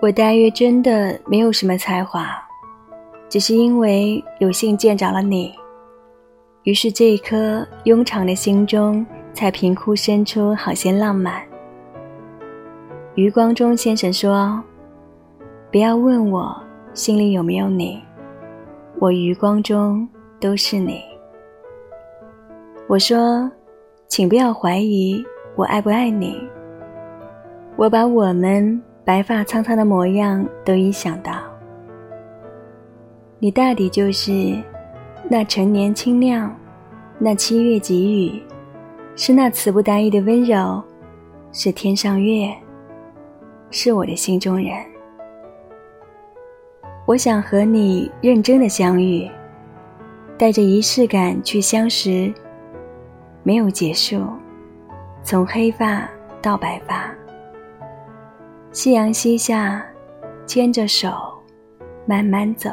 我大约真的没有什么才华，只是因为有幸见着了你，于是这一颗庸常的心中才凭空生出好些浪漫。余光中先生说：“不要问我心里有没有你，我余光中都是你。”我说：“请不要怀疑我爱不爱你。”我把我们白发苍苍的模样都已想到，你大抵就是那陈年清亮，那七月急雨，是那词不达意的温柔，是天上月，是我的心中人。我想和你认真的相遇，带着仪式感去相识，没有结束，从黑发到白发。夕阳西下，牵着手，慢慢走。